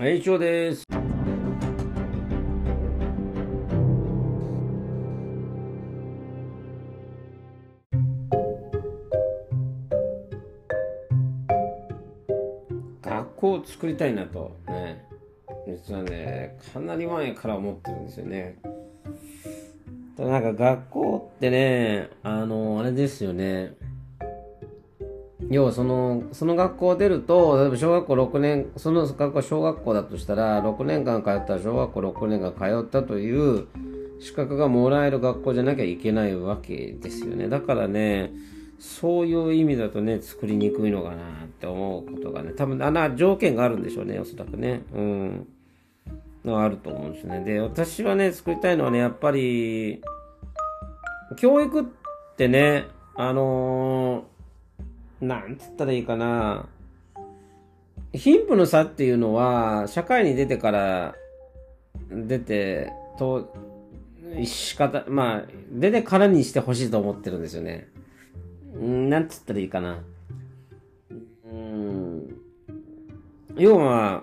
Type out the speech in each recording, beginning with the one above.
はい、以上です。学校を作りたいなとね、実はね、かなり前から思ってるんですよね。ただなんか学校ってね、あの、あれですよね。要はその、その学校を出ると、例えば小学校6年、その学校は小学校だとしたら、6年間通ったら小学校6年間通ったという資格がもらえる学校じゃなきゃいけないわけですよね。だからね、そういう意味だとね、作りにくいのかなって思うことがね、多分、あの条件があるんでしょうね、おそらくね。うん。のあると思うんですね。で、私はね、作りたいのはね、やっぱり、教育ってね、あのー、なんつったらいいかな。貧富の差っていうのは、社会に出てから、出て、と、仕方、まあ、出てからにしてほしいと思ってるんですよね。んなんつったらいいかな。うん。要は、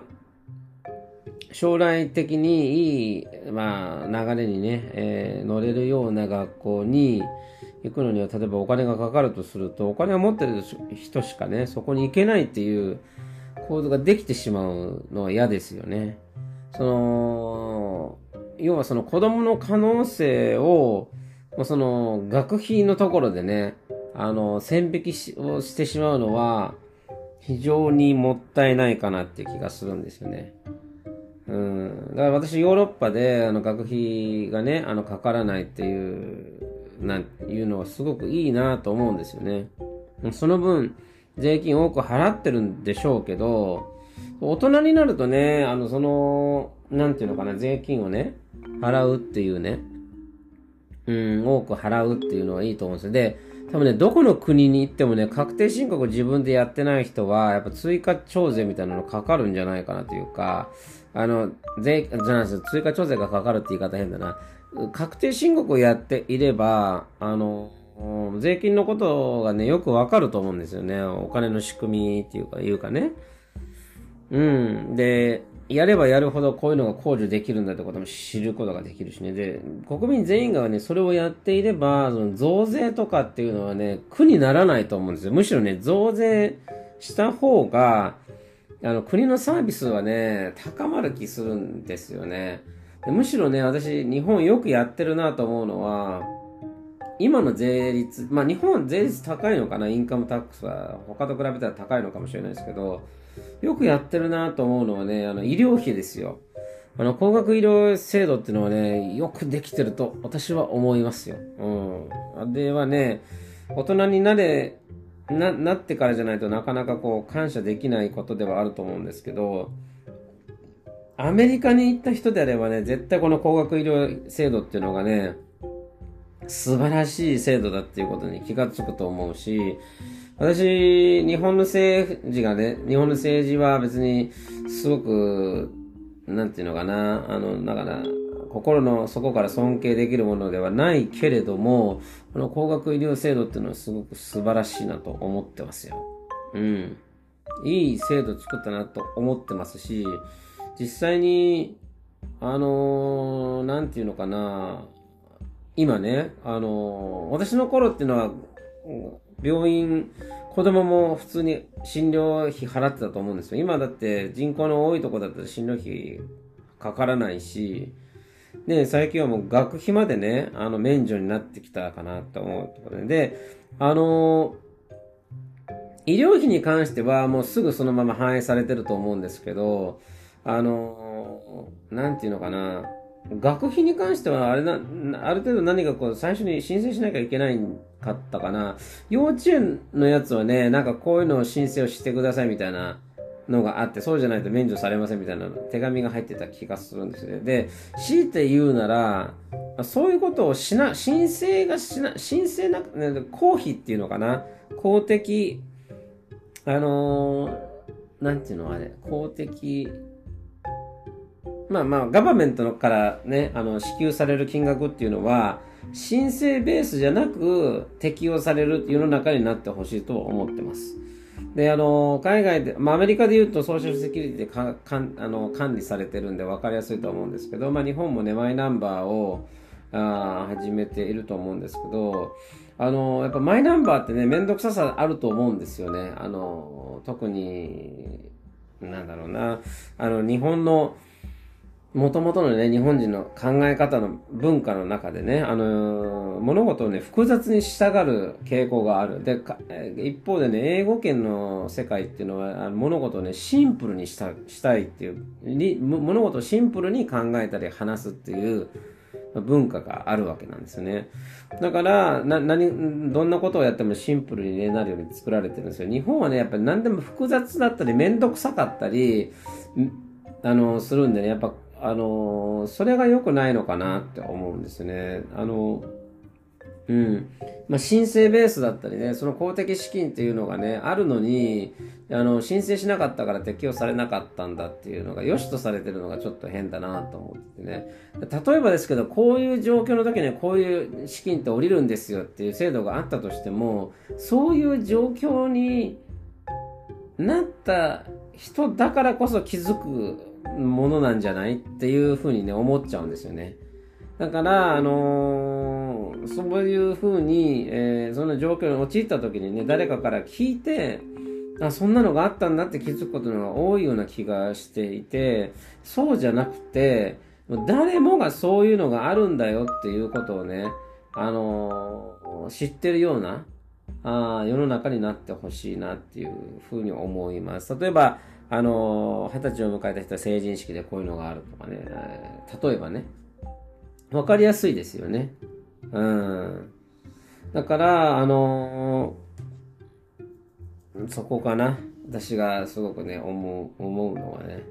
将来的にいい、まあ、流れにね、えー乗れるような学校に行くのには、例えばお金がかかるとすると、お金を持ってる人しかね、そこに行けないっていう構図ができてしまうのは嫌ですよね。その、要はその子供の可能性を、もうその学費のところでね、あの、線引きしをしてしまうのは、非常にもったいないかなっていう気がするんですよね。うん。だから私ヨーロッパで、あの、学費がね、あの、かからないっていう、なんていうのはすごくいいなと思うんですよね。その分、税金多く払ってるんでしょうけど、大人になるとね、あの、その、なんていうのかな、税金をね、払うっていうね、うん、多く払うっていうのはいいと思うんですよ。で、多分ね、どこの国に行ってもね、確定申告自分でやってない人は、やっぱ追加徴税みたいなのかかるんじゃないかなというか、あの、税、じゃないです、追加徴税がかかるって言い方変だな。確定申告をやっていれば、あの、税金のことがね、よくわかると思うんですよね。お金の仕組みっていうか、いうかね。うん。で、やればやるほどこういうのが控除できるんだってことも知ることができるしね。で、国民全員がね、それをやっていれば、その増税とかっていうのはね、苦にならないと思うんですよ。むしろね、増税した方が、あの、国のサービスはね、高まる気するんですよね。でむしろね、私、日本よくやってるなと思うのは、今の税率、まあ日本税率高いのかな、インカムタックスは他と比べたら高いのかもしれないですけど、よくやってるなと思うのはね、あの医療費ですよ。あの、高額医療制度っていうのはね、よくできてると私は思いますよ。うん。ではね、大人になれ、な、なってからじゃないとなかなかこう感謝できないことではあると思うんですけど、アメリカに行った人であればね、絶対この高額医療制度っていうのがね、素晴らしい制度だっていうことに気がつくと思うし、私、日本の政治がね、日本の政治は別にすごく、なんていうのかな、あの、だから、心の底から尊敬できるものではないけれども、この高額医療制度っていうのはすごく素晴らしいなと思ってますよ。うん。いい制度作ったなと思ってますし、実際に、あのーなんていうのかな、今ね、あのー私の頃っていうのは、病院、子供も普通に診療費払ってたと思うんですよ。今だって人口の多いとこだったら診療費かからないし、で、最近はもう学費までね、あの、免除になってきたかなと思うところで、で、あのー医療費に関してはもうすぐそのまま反映されてると思うんですけど、あのーなんていうのかな、学費に関してはあれな、ある程度何かこう最初に申請しなきゃいけないかったかな。幼稚園のやつはね、なんかこういうのを申請をしてくださいみたいなのがあって、そうじゃないと免除されませんみたいな手紙が入ってた気がするんですよね。で、強いて言うなら、そういうことをしな、申請がしな、申請なく、ね公費っていうのかな。公的、あのーなんていうのあれ、公的、まあまあ、ガバメントからね、あの、支給される金額っていうのは、申請ベースじゃなく適用される世の中になってほしいと思ってます。で、あの、海外で、まあ、アメリカで言うとソーシャルセキュリティでかかんあの管理されてるんで分かりやすいと思うんですけど、まあ、日本もね、マイナンバーをあ始めていると思うんですけど、あの、やっぱマイナンバーってね、めんどくささあると思うんですよね。あの、特に、なんだろうな、あの、日本の、もともとのね、日本人の考え方の文化の中でね、あのー、物事をね、複雑にしたがる傾向がある。で、一方でね、英語圏の世界っていうのは、あの物事をね、シンプルにしたしたいっていう、物事をシンプルに考えたり話すっていう文化があるわけなんですよね。だから、な、何、どんなことをやってもシンプルに、ね、なるように作られてるんですよ。日本はね、やっぱり何でも複雑だったり、めんどくさかったり、あの、するんでね、やっぱあのそれが良くないのかなって思うんですね。あのうん。まあ、申請ベースだったりね、その公的資金っていうのがね、あるのに、あの、申請しなかったから適用されなかったんだっていうのが、良しとされてるのがちょっと変だなと思ってね。例えばですけど、こういう状況の時にこういう資金って降りるんですよっていう制度があったとしても、そういう状況になった人だからこそ気づくものなんじゃないっていうふうにね、思っちゃうんですよね。だから、あのー、そういうふうに、えー、その状況に陥った時にね、誰かから聞いて、あ、そんなのがあったんだって気づくことのが多いような気がしていて、そうじゃなくて、誰もがそういうのがあるんだよっていうことをね、あのー、知ってるような、あ世の中になってほしいなっていうふうに思います。例えば、あの、二十歳を迎えた人は成人式でこういうのがあるとかね、例えばね、わかりやすいですよね。うん。だから、あのそこかな。私がすごくね、思う、思うのはね。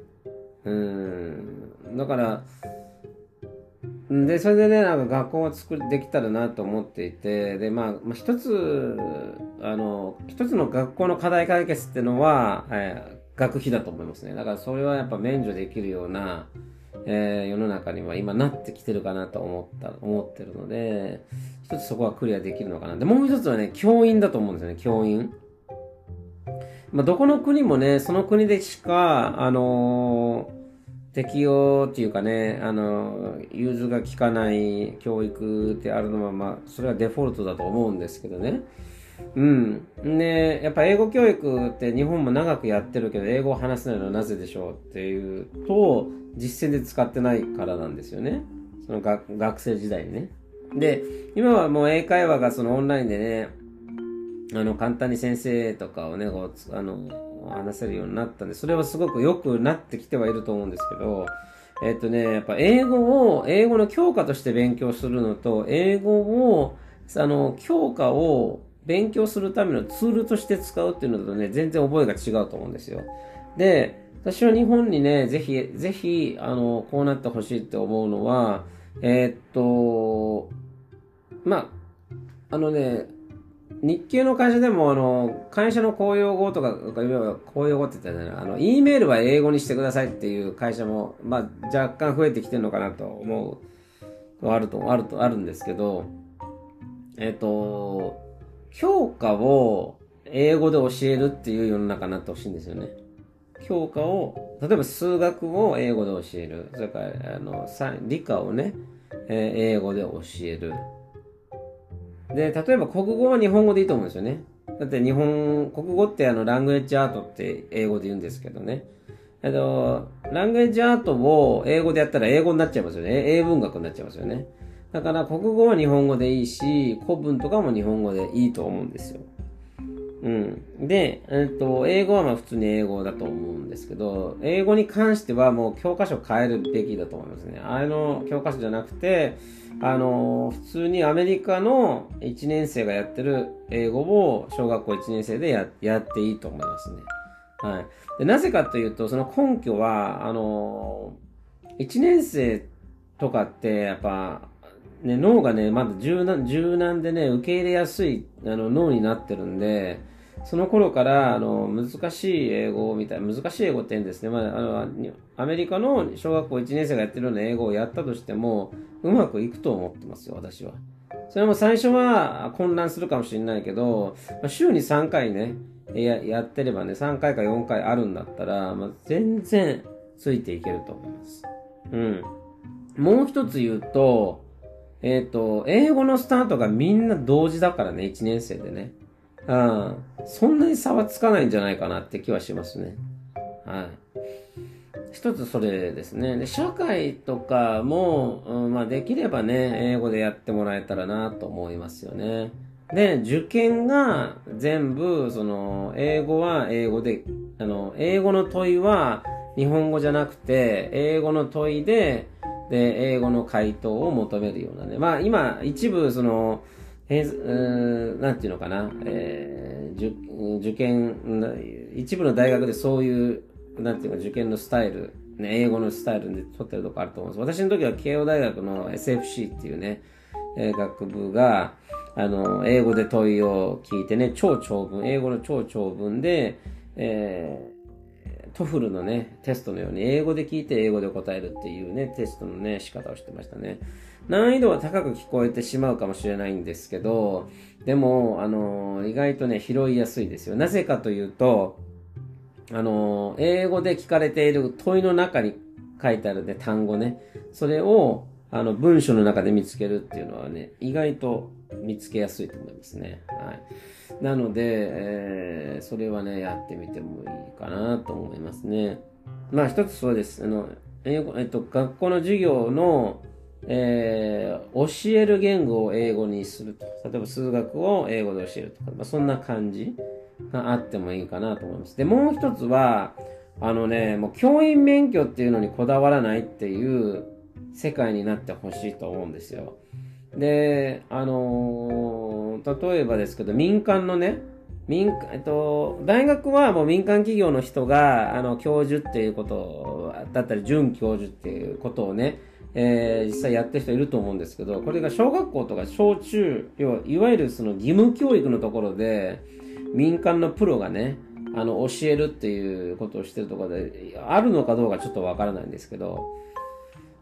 うん。だから、で、それでね、なんか学校を作り、できたらなと思っていて、で、まあ、まあ、一つ、あの、一つの学校の課題解決っていうのは、え学費だと思いますね。だからそれはやっぱ免除できるような、えー、世の中には今なってきてるかなと思った、思ってるので、一つそこはクリアできるのかな。で、もう一つはね、教員だと思うんですよね、教員。まあ、どこの国もね、その国でしか、あのー、適用っていうかね、あのー、融通が効かない教育ってあるのは、まあ、それはデフォルトだと思うんですけどね。うん。で、やっぱ英語教育って日本も長くやってるけど、英語を話せないのはなぜでしょうっていうと、実践で使ってないからなんですよね。その学学生時代にね。で、今はもう英会話がそのオンラインでね、あの、簡単に先生とかをね、こう、あの、話せるようになったんで、それはすごく良くなってきてはいると思うんですけど、えっとね、やっぱ英語を、英語の教科として勉強するのと、英語を、あの、教科を勉強するためのツールとして使うっていうのとね、全然覚えが違うと思うんですよ。で、私は日本にね、ぜひ、ぜひ、あの、こうなってほしいって思うのは、えー、っと、まあ、のね、日系の会社でも、あの、会社の公用語とか、公用語って言ったらね、あの、E メールは英語にしてくださいっていう会社も、まあ、若干増えてきてるのかなと思う、あると、あると、あるんですけど、えっ、と、教科を英語で教えるっていう世の中になってほしいんですよね。教科を、例えば数学を英語で教える。それから、あの、理科をね、えー、英語で教える。で、例えば国語は日本語でいいと思うんですよね。だって日本、国語ってあの、ラングエッジアートって英語で言うんですけどね。えっと、ラングエッジアートを英語でやったら英語になっちゃいますよね。英文学になっちゃいますよね。だから国語は日本語でいいし、古文とかも日本語でいいと思うんですよ。うん。で、えっと、英語はまあ普通に英語だと思うんですけど、英語に関してはもう教科書変えるべきだと思いますね。あの教科書じゃなくて、あの、普通にアメリカの1年生がやってる英語を小学校1年生でややっていいと思いますね。はい。でなぜかというと、その根拠は、あの、1年生とかってやっぱね、脳がね、まだ柔軟、柔軟でね、受け入れやすいあの脳になってるんで、その頃から、あの、難しい英語みたいな、難しい英語って言うんですね。まあ、あの、アメリカの小学校1年生がやってるような英語をやったとしても、うまくいくと思ってますよ、私は。それも最初は混乱するかもしれないけど、まあ週に3回ね、ややってればね、3回か4回あるんだったら、まあ、全然ついていけると思います。うん。もう一つ言うと、えっ、ー、と、英語のスタートがみんな同時だからね、1年生でね。うん。そんなに差はつかないんじゃないかなって気はしますね。はい。一つそれですね。で、社会とかも、うん、まあできればね、英語でやってもらえたらなと思いますよね。で、受験が全部、その、英語は英語で、あの、英語の問いは日本語じゃなくて、英語の問いで、で、英語の回答を求めるようなね。まあ今、一部、その、えー、なんていうのかな、えー、受験、一部の大学でそういうなんていうか、受験のスタイル、ね、英語のスタイルで取ってるとこあると思うんです。私の時は慶応大学の SFC っていうね、えー、学部が、あの、英語で問いを聞いてね、超長文、英語の超長文で、えー、 TOEFL のね、テストのように英語で聞いて英語で答えるっていうね、テストのね、仕方をしてましたね。難易度は高く聞こえてしまうかもしれないんですけど、でも、あの、意外とね、拾いやすいですよ。なぜかというと、あの、英語で聞かれている問いの中に書いてあるね、単語ね。それを、あの、文章の中で見つけるっていうのはね、意外と見つけやすいと思いますね。はい。なので、えー、それはね、やってみてもいいかなと思いますね。まあ、一つそうです。あの、えっと、学校の授業の、えー、教える言語を英語にすると。例えば数学を英語で教えるとか、まあ、そんな感じ。があってもいいかなと思います。で、もう一つは、あのね、もう教員免許っていうのにこだわらないっていう世界になってほしいと思うんですよ。で、あのー、例えばですけど、民間のね、民、えっと、大学はもう民間企業の人が、あの、教授っていうことだったり、准教授っていうことをね、えー、実際やってる人いると思うんですけど、これが小学校とか小中、要はいわゆるその義務教育のところで、民間のプロがね、あの、教えるっていうことをしてるところで、あるのかどうかちょっとわからないんですけど、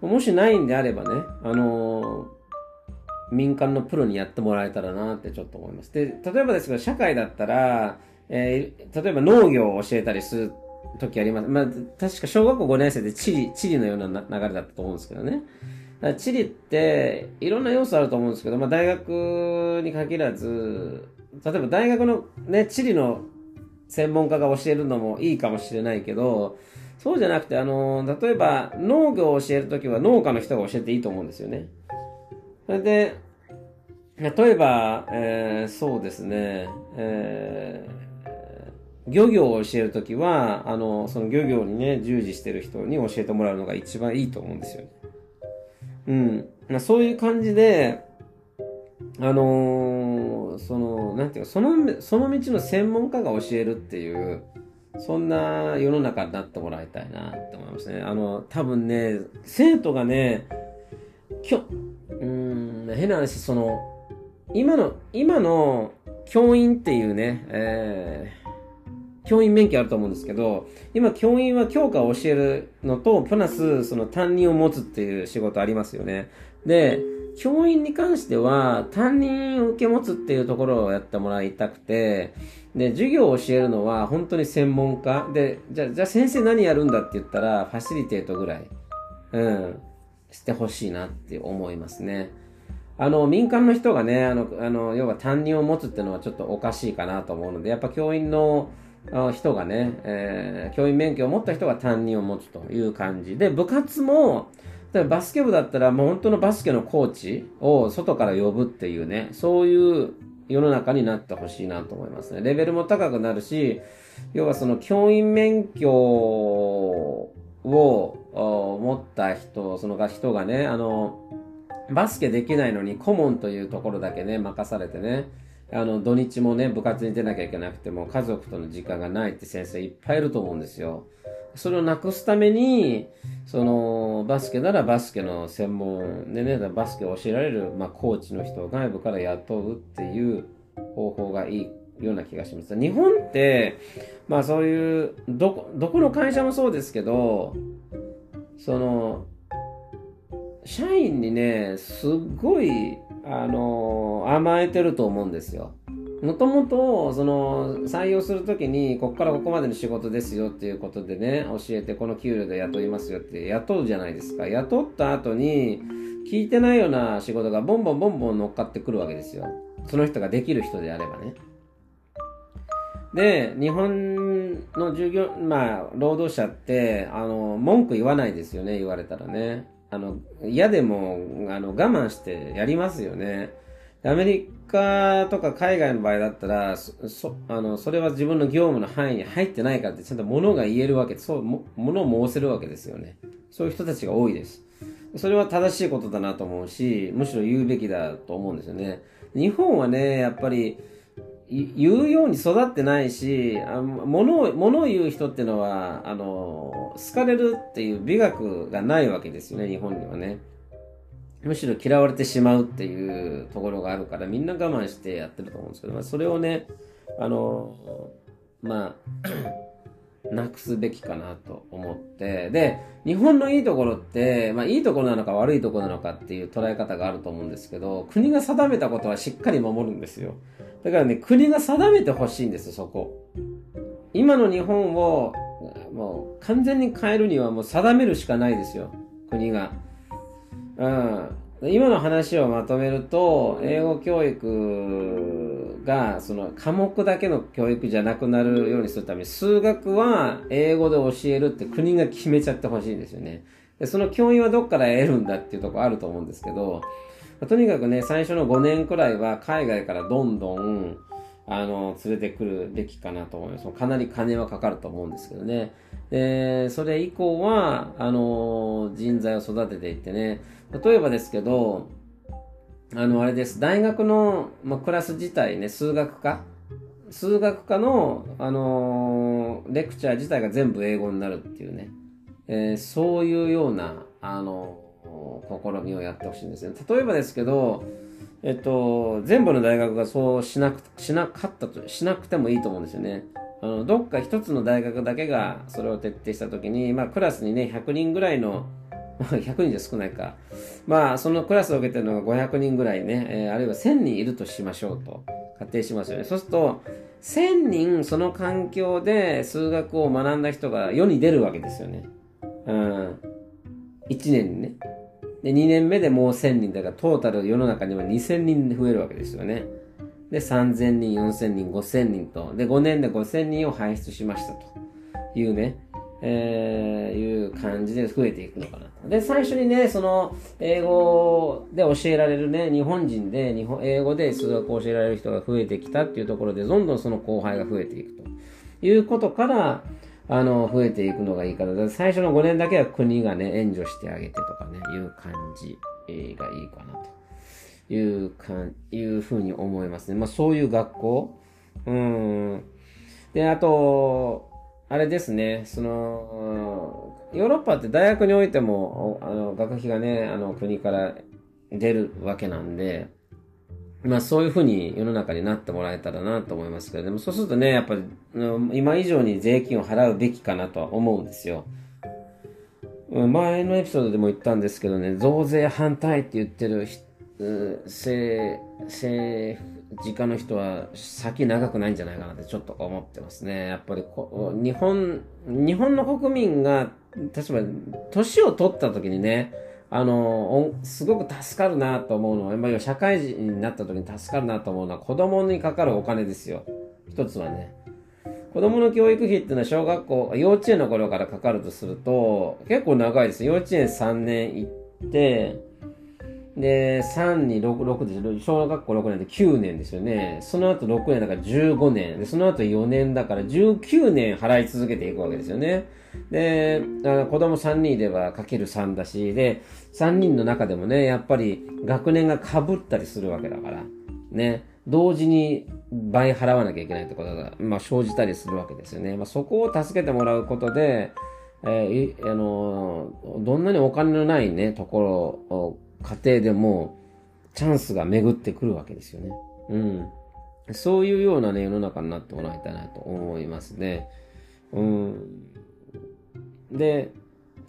もしないんであればね、あの民間のプロにやってもらえたらなってちょっと思います。で、例えばですけど、社会だったら、えー、例えば農業を教えたりする時あります。まあ、確か小学校5年生で地理、地理のような流れだったと思うんですけどね。地理っていろんな要素あると思うんですけど、まあ、大学に限らず、例えば大学のね、地理の専門家が教えるのもいいかもしれないけど、そうじゃなくて、あの、例えば農業を教えるときは農家の人が教えていいと思うんですよね。それで、例えば、えー、そうですね、えー、漁業を教えるときは、あの、その漁業にね、従事してる人に教えてもらうのが一番いいと思うんですよね。うん。そういう感じで、あのー、その、なんていうか、その、その道の専門家が教えるっていう、そんな世の中になってもらいたいなって思いますね。あの、多分ね、生徒がね、きょ、変な話、その、今の、今の教員っていうね、えー、教員免許あると思うんですけど、今教員は教科を教えるのと、プラスその担任を持つっていう仕事ありますよね。で、教員に関しては、担任を受け持つっていうところをやってもらいたくて、で、授業を教えるのは本当に専門家。で、じゃあ、じゃあ先生何やるんだって言ったら、ファシリテートぐらい、うん、してほしいなって思いますね。あの、民間の人がね、あの、あの、要は担任を持つっていうのはちょっとおかしいかなと思うので、やっぱ教員の人がね、えー、教員免許を持った人が担任を持つという感じで、部活も、例えばバスケ部だったらもう本当のバスケのコーチを外から呼ぶっていうね、そういう世の中になってほしいなと思いますね。レベルも高くなるし、要はその教員免許を持った人、その人がね、あの、バスケできないのに顧問というところだけね、任されてね、あの、土日もね、部活に出なきゃいけなくても、家族との時間がないって先生いっぱいいると思うんですよ。それをなくすために、その、バスケならバスケの専門でね、バスケを教えられる、まあ、コーチの人を外部から雇うっていう方法がいいような気がします。日本って、まあそういう、どこ、どこの会社もそうですけど、その、社員にね、すっごい、あの、甘えてると思うんですよ。もともと、その、採用するときに、ここからここまでの仕事ですよっていうことでね、教えて、この給料で雇いますよって雇うじゃないですか。雇った後に、聞いてないような仕事がボンボンボンボン乗っかってくるわけですよ。その人ができる人であればね。で、日本の従業、まあ、労働者って、あの、文句言わないですよね、言われたらね。あの、嫌でも、あの、我慢してやりますよね。アメリカとか海外の場合だったら、そ、あの、それは自分の業務の範囲に入ってないからって、ちゃんと物が言えるわけ、そう、も、物を申せるわけですよね。そういう人たちが多いです。それは正しいことだなと思うし、むしろ言うべきだと思うんですよね。日本はね、やっぱり、言うように育ってないし、あ物を、物を言う人っていうのは、あの、好かれるっていう美学がないわけですよね、日本にはね。むしろ嫌われてしまうっていうところがあるから、みんな我慢してやってると思うんですけど、まあ、それをね、あの、まあ、なくすべきかなと思って、で、日本のいいところって、まあ、いいところなのか悪いところなのかっていう捉え方があると思うんですけど、国が定めたことはしっかり守るんですよ。だからね、国が定めてほしいんです、そこ。今の日本を、もう完全に変えるにはもう定めるしかないですよ、国が。うん。今の話をまとめると、英語教育が、その科目だけの教育じゃなくなるようにするために、数学は英語で教えるって国が決めちゃってほしいんですよね。で、その教員はどっから得るんだっていうところあると思うんですけど、とにかくね、最初の5年くらいは海外からどんどん、あの、連れてくるべきかなと思います。かなり金はかかると思うんですけどね。で、それ以降は、あの、人材を育てていってね、例えばですけど、あの、あれです。大学の、ま、クラス自体ね、数学科数学科の、あのレクチャー自体が全部英語になるっていうね。えー、そういうような、あの試みをやってほしいんですね。例えばですけど、えっと、全部の大学がそうしなく、しなかったと、しなくてもいいと思うんですよね。あの、どっか一つの大学だけがそれを徹底したときに、まあ、クラスにね、100人ぐらいの、ま、100人じゃ少ないか。まあ、そのクラスを受けてるのが500人ぐらいね、えー、あるいは1000人いるとしましょうと仮定しますよね。そうすると、1000人その環境で数学を学んだ人が世に出るわけですよね。うん。1年にね。で、2年目でもう1000人だから、トータル世の中には2000人増えるわけですよね。で、3000人、4000人、5000人と、で、5年で5000人を輩出しましたというね、えー、いう感じで増えていくのかなと。で、最初にね、その、英語で教えられるね、日本人で、日本、英語で数学を教えられる人が増えてきたっていうところで、どんどんその後輩が増えていくということから、あの、増えていくのがいいから、最初の5年だけは国がね、援助してあげてとかね、いう感じがいいかなというかん、いうふうに思いますね。まあそういう学校。うん。で、あと、あれですね、その、ヨーロッパって大学においても、あの、学費がね、あの、国から出るわけなんで、まあそういうふうに世の中になってもらえたらなと思いますけど、でもそうするとね、やっぱり今以上に税金を払うべきかなとは思うんですよ。前のエピソードでも言ったんですけどね、増税反対って言ってる政治家の人は先長くないんじゃないかなってちょっと思ってますね。やっぱり日本、日本の国民が、例えば年を取った時にね、あの、すごく助かるなと思うのは、まあ、社会人になった時に助かるなと思うのは子供にかかるお金ですよ。一つはね。子供の教育費っていうのは小学校、幼稚園の頃からかかるとすると、結構長いです。幼稚園3年行って、で、3に6、6で小学校6年で9年ですよね。その後6年だから15年。で、その後4年だから19年払い続けていくわけですよね。で、あの子供3人いればかける3だし、で、3人の中でもね、やっぱり学年が被ったりするわけだから、ね、同時に倍払わなきゃいけないってことが、まあ、生じたりするわけですよね。まあ、そこを助けてもらうことで、えー、あのどんなにお金のないね、ところ家庭でもチャンスが巡ってくるわけですよね。うん。そういうようなね、世の中になってもらいたいなと思いますね。うん。で、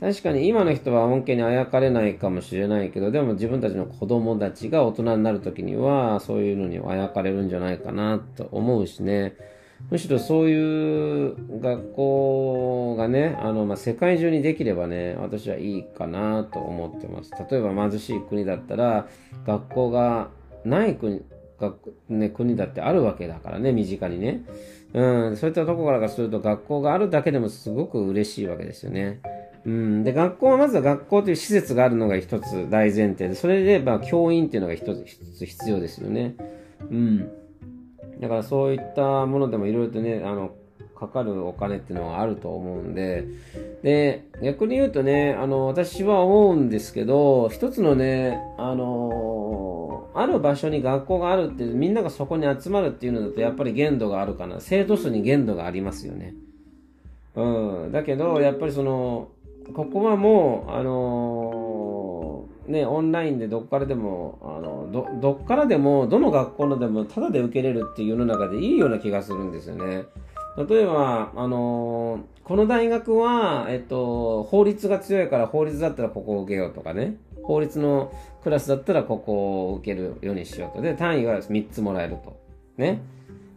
確かに今の人は恩恵にあやかれないかもしれないけど、でも自分たちの子供たちが大人になる時には、そういうのにあやかれるんじゃないかなと思うしね。むしろそういう学校がね、あの、まあ、世界中にできればね、私はいいかなと思ってます。例えば貧しい国だったら、学校がない国、学ね、国だってあるわけだからね、身近にね。うん、そういったとこからすると学校があるだけでもすごく嬉しいわけですよね。うん、で、学校はまずは学校という施設があるのが一つ大前提で、それで、まあ、教員っていうのが一つ必要ですよね。うん。だからそういったものでもいろいろとね、あの、かかるお金っていうのはあると思うんで、で、逆に言うとね、あの、私は思うんですけど、一つのね、あの、ある場所に学校があるって、みんながそこに集まるっていうのだと、やっぱり限度があるかな。生徒数に限度がありますよね。うん。だけど、やっぱりその、ここはもう、あのー、ね、オンラインでどっからでも、あの、ど、どっからでも、どの学校のでも、ただで受けれるっていう世の中でいいような気がするんですよね。例えば、あのー、この大学は、えっと、法律が強いから法律だったらここを受けようとかね。法律のクラスだったらここを受けるようにしようと。で、単位は3つもらえると。ね。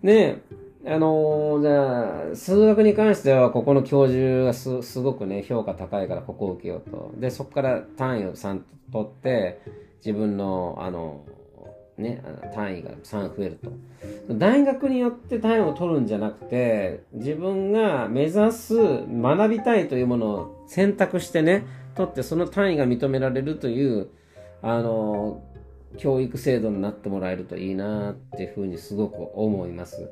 で、あのー、じゃあ、数学に関しては、ここの教授がすすごくね、評価高いからここを受けようと。で、そこから単位を3取って、自分の、あの、ね、単位が3増えると。大学によって単位を取るんじゃなくて、自分が目指す、学びたいというものを選択してね、取ってその単位が認められるという、あの、教育制度になってもらえるといいなっていうふうにすごく思います。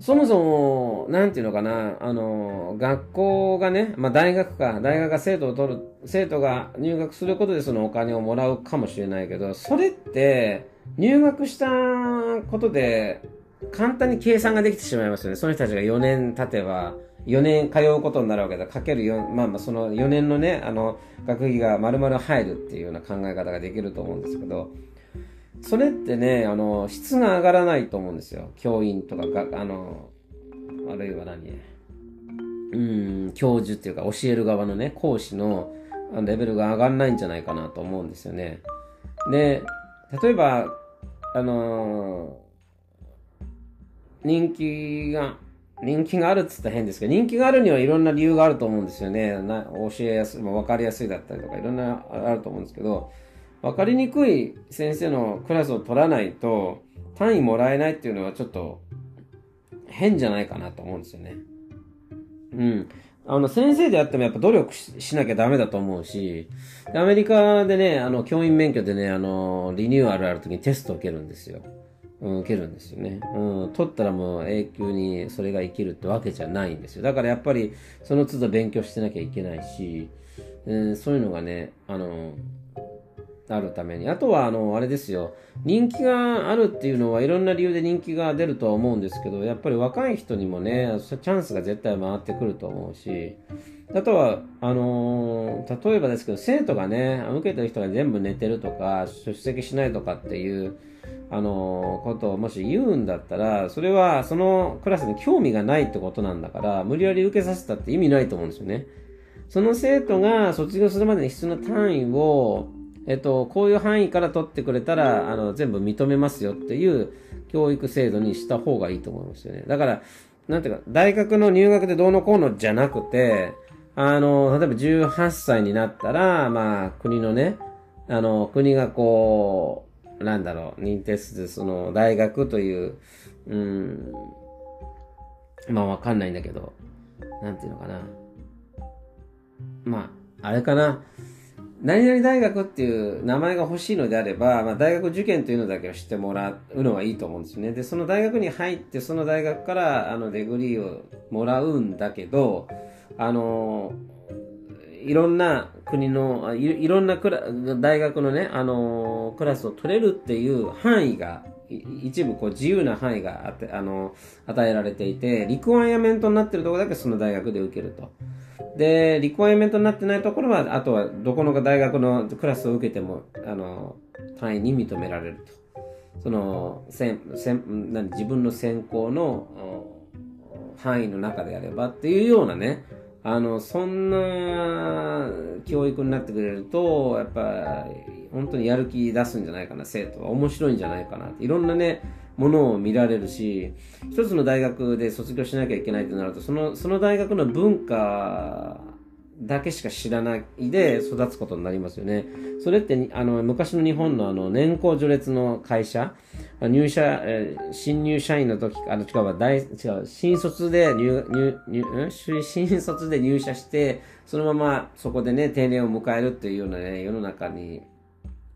そもそも、なんていうのかな、あの、学校がね、まあ大学か、大学が生徒を取る、生徒が入学することでそのお金をもらうかもしれないけど、それって、入学したことで、簡単に計算ができてしまいますよね。その人たちが4年経てば、4年通うことになるわけだ。かける4、まあまあその4年のね、あの、学費が丸々入るっていうような考え方ができると思うんですけど、それってね、あの、質が上がらないと思うんですよ。教員とかが、あの、あるいは何うん、教授っていうか教える側のね、講師のレベルが上がらないんじゃないかなと思うんですよね。で、例えば、あの人気が、人気があるっつったら変ですけど、人気があるにはいろんな理由があると思うんですよね。な教えやすい、まあ、分かりやすいだったりとか、いろんなあると思うんですけど、分かりにくい先生のクラスを取らないと単位もらえないっていうのはちょっと変じゃないかなと思うんですよね。うん。あの、先生であってもやっぱ努力しなきゃダメだと思うし、アメリカでね、あの、教員免許でね、あの、リニューアルある時にテストを受けるんですよ。うん、受けるんですよね。うん、取ったらもう永久にそれが生きるってわけじゃないんですよ。だからやっぱりその都度勉強してなきゃいけないし、うん、そういうのがね、あの、あるために。あとは、あの、あれですよ。人気があるっていうのはいろんな理由で人気が出るとは思うんですけど、やっぱり若い人にもね、チャンスが絶対回ってくると思うし、あとは、あのー、例えばですけど、生徒がね、受けてる人が全部寝てるとか、出席しないとかっていう、あの、ことをもし言うんだったら、それはそのクラスに興味がないってことなんだから、無理やり受けさせたって意味ないと思うんですよね。その生徒が卒業するまでに必要な単位を、えっと、こういう範囲から取ってくれたら、あの、全部認めますよっていう教育制度にした方がいいと思いますよね。だから、なんていうか、大学の入学でどうのこうのじゃなくて、あの、例えば18歳になったら、まあ、国のね、あの、国がこう、なんだろう、認定する、その、大学という、うん、まあ、わかんないんだけど、なんていうのかな。まあ、あれかな。何々大学っていう名前が欲しいのであれば、まあ、大学受験というのだけを知ってもらうのはいいと思うんですね。で、その大学に入って、その大学からあのデグリーをもらうんだけど、あの、いろんな国の、いろんなクラ大学のね、あの、クラスを取れるっていう範囲が、一部こう自由な範囲があって、あの、与えられていて、リクワイアメントになってるところだけその大学で受けると。で、リクワイアメントになってないところは、あとはどこの大学のクラスを受けても、あの、単位に認められると。その、せんせん何自分の専攻の範囲の中であればっていうようなね、あの、そんな教育になってくれると、やっぱ、本当にやる気出すんじゃないかな、生徒は。面白いんじゃないかな。いろんなね、ものを見られるし、一つの大学で卒業しなきゃいけないとなると、その、その大学の文化だけしか知らないで育つことになりますよね。それって、あの、昔の日本のあの、年功序列の会社、入社、えー、新入社員の時、あの、違う、大、違う、新卒で入、入、入、新卒で入社して、そのままそこでね、定年を迎えるっていうようなね、世の中に、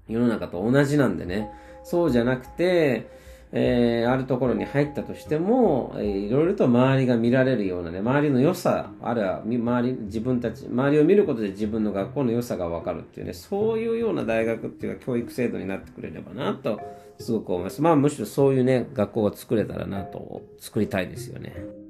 世の中と同じなんでね、そうじゃなくて、えー、あるところに入ったとしても、えー、いろいろと周りが見られるようなね、周りの良さ、あるいは周り、自分たち、周りを見ることで自分の学校の良さがわかるっていうね、そういうような大学っていうか教育制度になってくれればなと、すごく思います。まあむしろそういうね、学校を作れたらなと、作りたいですよね。